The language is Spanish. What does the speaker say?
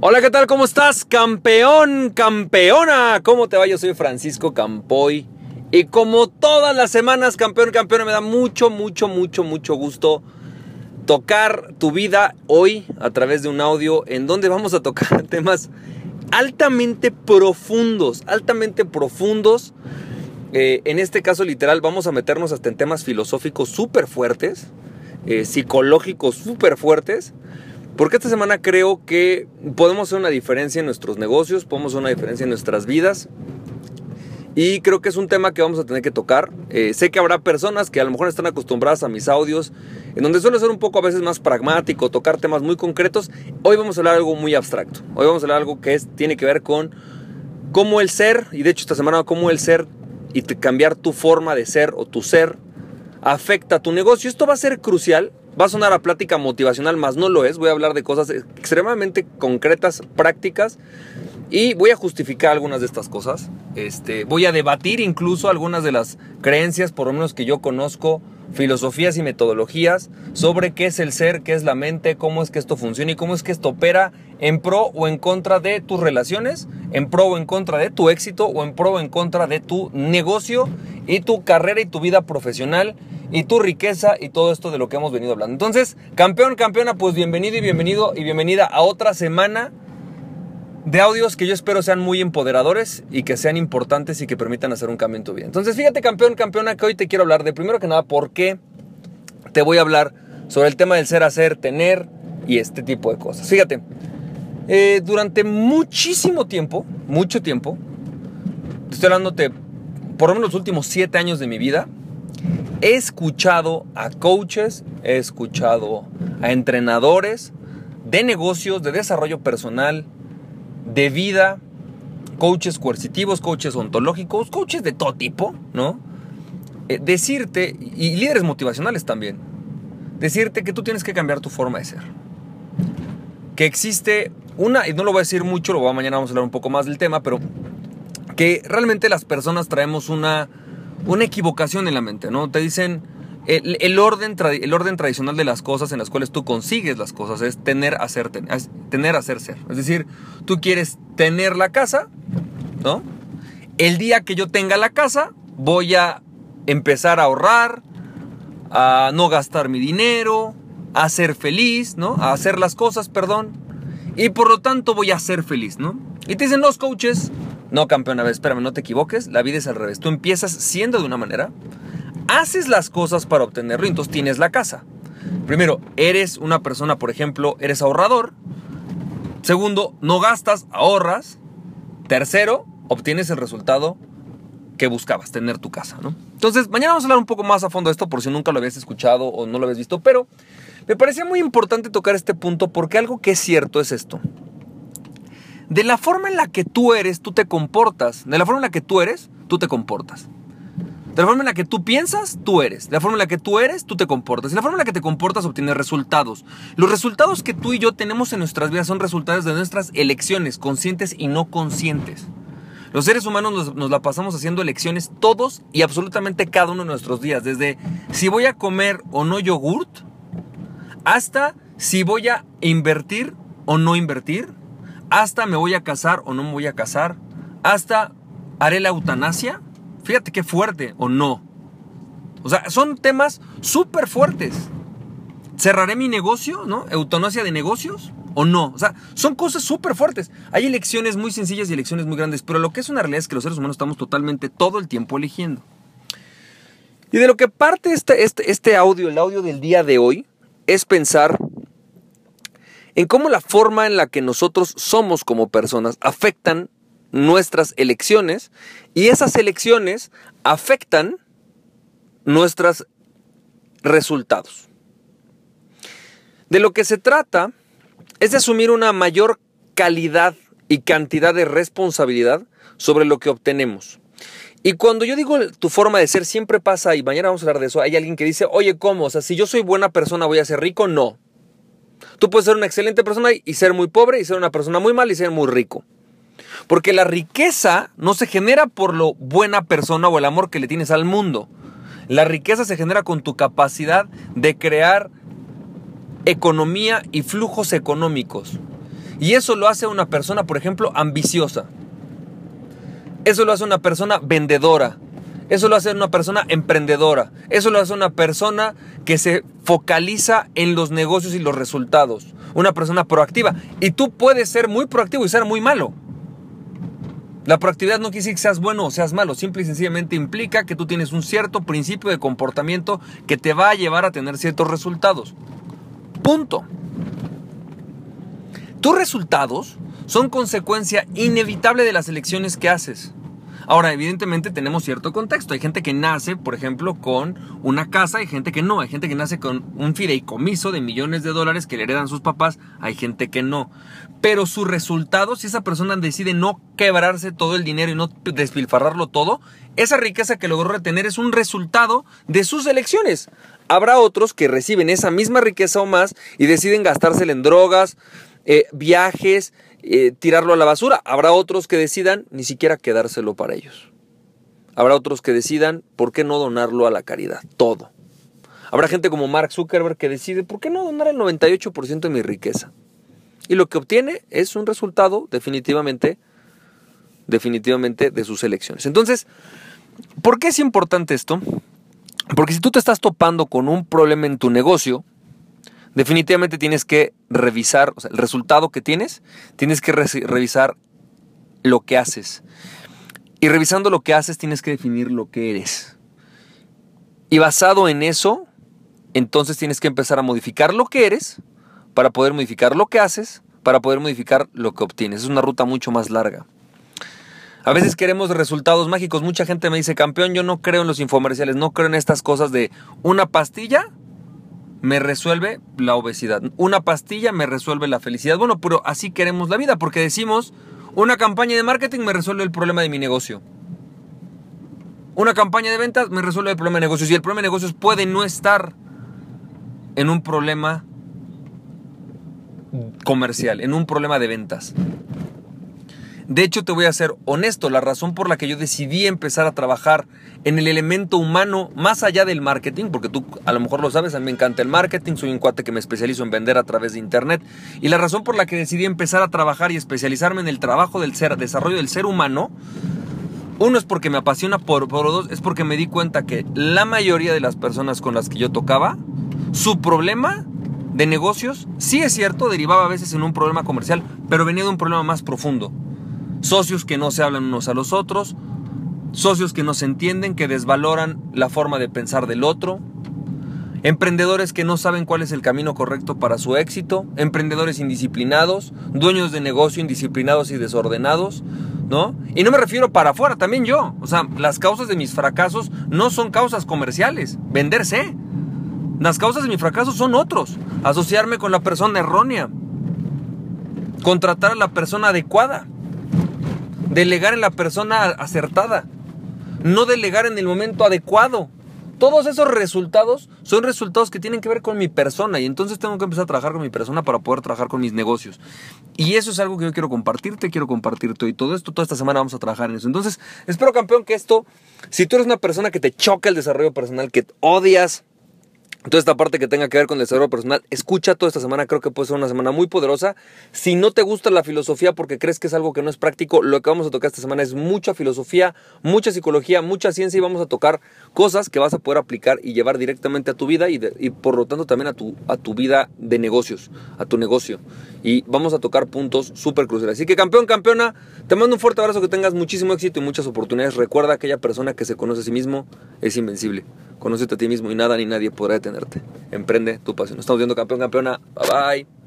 Hola, ¿qué tal? ¿Cómo estás? Campeón, campeona. ¿Cómo te va? Yo soy Francisco Campoy. Y como todas las semanas, campeón, campeona, me da mucho, mucho, mucho, mucho gusto tocar tu vida hoy a través de un audio en donde vamos a tocar temas altamente profundos, altamente profundos. Eh, en este caso literal vamos a meternos hasta en temas filosóficos súper fuertes, eh, psicológicos súper fuertes porque esta semana creo que podemos hacer una diferencia en nuestros negocios, podemos hacer una diferencia en nuestras vidas. Y creo que es un tema que vamos a tener que tocar. Eh, sé que habrá personas que a lo mejor están acostumbradas a mis audios, en donde suele ser un poco a veces más pragmático, tocar temas muy concretos. Hoy vamos a hablar de algo muy abstracto. Hoy vamos a hablar de algo que es, tiene que ver con cómo el ser, y de hecho esta semana cómo el ser y cambiar tu forma de ser o tu ser afecta a tu negocio. Esto va a ser crucial Va a sonar a plática motivacional, más no lo es. Voy a hablar de cosas extremadamente concretas, prácticas. Y voy a justificar algunas de estas cosas. Este, voy a debatir incluso algunas de las creencias, por lo menos que yo conozco, filosofías y metodologías sobre qué es el ser, qué es la mente, cómo es que esto funciona y cómo es que esto opera en pro o en contra de tus relaciones, en pro o en contra de tu éxito o en pro o en contra de tu negocio y tu carrera y tu vida profesional y tu riqueza y todo esto de lo que hemos venido hablando. Entonces, campeón, campeona, pues bienvenido y bienvenido y bienvenida a otra semana de audios que yo espero sean muy empoderadores y que sean importantes y que permitan hacer un cambio en tu vida. Entonces, fíjate, campeón, campeona, que hoy te quiero hablar de primero que nada por qué te voy a hablar sobre el tema del ser, hacer, tener y este tipo de cosas. Fíjate, eh, durante muchísimo tiempo, mucho tiempo, estoy hablándote por lo menos los últimos siete años de mi vida, He escuchado a coaches, he escuchado a entrenadores de negocios, de desarrollo personal, de vida, coaches coercitivos, coaches ontológicos, coaches de todo tipo, ¿no? Eh, decirte, y líderes motivacionales también, decirte que tú tienes que cambiar tu forma de ser. Que existe una, y no lo voy a decir mucho, lo voy a, mañana vamos a hablar un poco más del tema, pero que realmente las personas traemos una una equivocación en la mente, ¿no? Te dicen, el, orden, el orden tradicional de las cosas en las cuales tú consigues las cosas es tener, hacer, tener, hacer, ser. Es decir, tú quieres tener la casa, ¿no? El día que yo tenga la casa, voy a empezar a ahorrar, a no gastar mi dinero, a ser feliz, ¿no? A hacer las cosas, perdón. Y por lo tanto voy a ser feliz, ¿no? Y te dicen los coaches, no, campeón, a ver, espérame, no te equivoques. La vida es al revés. Tú empiezas siendo de una manera, haces las cosas para obtenerlo y entonces tienes la casa. Primero, eres una persona, por ejemplo, eres ahorrador. Segundo, no gastas, ahorras. Tercero, obtienes el resultado que buscabas, tener tu casa, ¿no? Entonces, mañana vamos a hablar un poco más a fondo de esto por si nunca lo habías escuchado o no lo habías visto, pero me parecía muy importante tocar este punto porque algo que es cierto es esto. De la forma en la que tú eres, tú te comportas. De la forma en la que tú eres, tú te comportas. De la forma en la que tú piensas, tú eres. De la forma en la que tú eres, tú te comportas. De la forma en la que te comportas, obtienes resultados. Los resultados que tú y yo tenemos en nuestras vidas son resultados de nuestras elecciones, conscientes y no conscientes. Los seres humanos nos, nos, la pasamos haciendo elecciones todos y absolutamente cada uno de nuestros días. Desde si voy a comer o no yogurt, hasta si voy a invertir o no invertir, hasta me voy a casar o no me voy a casar, hasta haré la eutanasia. Fíjate qué fuerte o no. O sea, son temas súper fuertes. ¿Cerraré mi negocio, no? ¿Eutanasia de negocios o no? O sea, son cosas súper fuertes. Hay elecciones muy sencillas y elecciones muy grandes, pero lo que es una realidad es que los seres humanos estamos totalmente todo el tiempo eligiendo. Y de lo que parte este, este, este audio, el audio del día de hoy, es pensar en cómo la forma en la que nosotros somos como personas afectan nuestras elecciones y esas elecciones afectan nuestros resultados. De lo que se trata es de asumir una mayor calidad y cantidad de responsabilidad sobre lo que obtenemos. Y cuando yo digo tu forma de ser, siempre pasa, y mañana vamos a hablar de eso, hay alguien que dice, oye, ¿cómo? O sea, si yo soy buena persona, ¿voy a ser rico? No. Tú puedes ser una excelente persona y ser muy pobre y ser una persona muy mal y ser muy rico. Porque la riqueza no se genera por lo buena persona o el amor que le tienes al mundo. La riqueza se genera con tu capacidad de crear economía y flujos económicos. Y eso lo hace una persona, por ejemplo, ambiciosa. Eso lo hace una persona vendedora. Eso lo hace una persona emprendedora. Eso lo hace una persona que se focaliza en los negocios y los resultados. Una persona proactiva. Y tú puedes ser muy proactivo y ser muy malo. La proactividad no quiere decir que seas bueno o seas malo, simple y sencillamente implica que tú tienes un cierto principio de comportamiento que te va a llevar a tener ciertos resultados. Punto. Tus resultados son consecuencia inevitable de las elecciones que haces. Ahora, evidentemente tenemos cierto contexto. Hay gente que nace, por ejemplo, con una casa, hay gente que no. Hay gente que nace con un fideicomiso de millones de dólares que le heredan sus papás, hay gente que no. Pero su resultado, si esa persona decide no quebrarse todo el dinero y no despilfarrarlo todo, esa riqueza que logró retener es un resultado de sus elecciones. Habrá otros que reciben esa misma riqueza o más y deciden gastársela en drogas, eh, viajes, eh, tirarlo a la basura. Habrá otros que decidan ni siquiera quedárselo para ellos. Habrá otros que decidan por qué no donarlo a la caridad, todo. Habrá gente como Mark Zuckerberg que decide por qué no donar el 98% de mi riqueza. Y lo que obtiene es un resultado definitivamente, definitivamente de sus elecciones. Entonces, ¿por qué es importante esto? Porque si tú te estás topando con un problema en tu negocio, definitivamente tienes que revisar, el resultado que tienes, tienes que revisar lo que haces. Y revisando lo que haces, tienes que definir lo que eres. Y basado en eso, entonces tienes que empezar a modificar lo que eres para poder modificar lo que haces, para poder modificar lo que obtienes. Es una ruta mucho más larga. A veces queremos resultados mágicos. Mucha gente me dice, campeón, yo no creo en los infomerciales, no creo en estas cosas de una pastilla me resuelve la obesidad. Una pastilla me resuelve la felicidad. Bueno, pero así queremos la vida, porque decimos, una campaña de marketing me resuelve el problema de mi negocio. Una campaña de ventas me resuelve el problema de negocios. Y el problema de negocios puede no estar en un problema comercial, en un problema de ventas. De hecho, te voy a ser honesto, la razón por la que yo decidí empezar a trabajar en el elemento humano más allá del marketing, porque tú a lo mejor lo sabes, a mí me encanta el marketing, soy un cuate que me especializo en vender a través de internet, y la razón por la que decidí empezar a trabajar y especializarme en el trabajo del ser, desarrollo del ser humano, uno es porque me apasiona, por, por dos es porque me di cuenta que la mayoría de las personas con las que yo tocaba, su problema de negocios, sí es cierto, derivaba a veces en un problema comercial, pero venía de un problema más profundo socios que no se hablan unos a los otros, socios que no se entienden, que desvaloran la forma de pensar del otro, emprendedores que no saben cuál es el camino correcto para su éxito, emprendedores indisciplinados, dueños de negocio indisciplinados y desordenados, ¿no? Y no me refiero para afuera, también yo, o sea, las causas de mis fracasos no son causas comerciales, venderse. Las causas de mi fracaso son otros, asociarme con la persona errónea, contratar a la persona adecuada, Delegar en la persona acertada. No delegar en el momento adecuado. Todos esos resultados son resultados que tienen que ver con mi persona y entonces tengo que empezar a trabajar con mi persona para poder trabajar con mis negocios. Y eso es algo que yo quiero compartirte, quiero compartirte y todo esto, toda esta semana vamos a trabajar en eso. Entonces, espero campeón que esto, si tú eres una persona que te choca el desarrollo personal, que odias Toda esta parte que tenga que ver con el desarrollo personal, escucha toda esta semana, creo que puede ser una semana muy poderosa. Si no te gusta la filosofía porque crees que es algo que no es práctico, lo que vamos a tocar esta semana es mucha filosofía, mucha psicología, mucha ciencia y vamos a tocar cosas que vas a poder aplicar y llevar directamente a tu vida y, por lo tanto también a tu, a tu vida de negocios, a tu negocio. Y vamos a tocar puntos súper cruciales. Así que campeón, campeona, te mando un fuerte abrazo, que tengas muchísimo éxito y muchas oportunidades. Recuerda, aquella persona que se conoce a sí mismo es invencible. Conócete a ti mismo y nada ni nadie podrá detenerte. Emprende tu pasión. Estamos viendo campeón, campeona. Bye bye.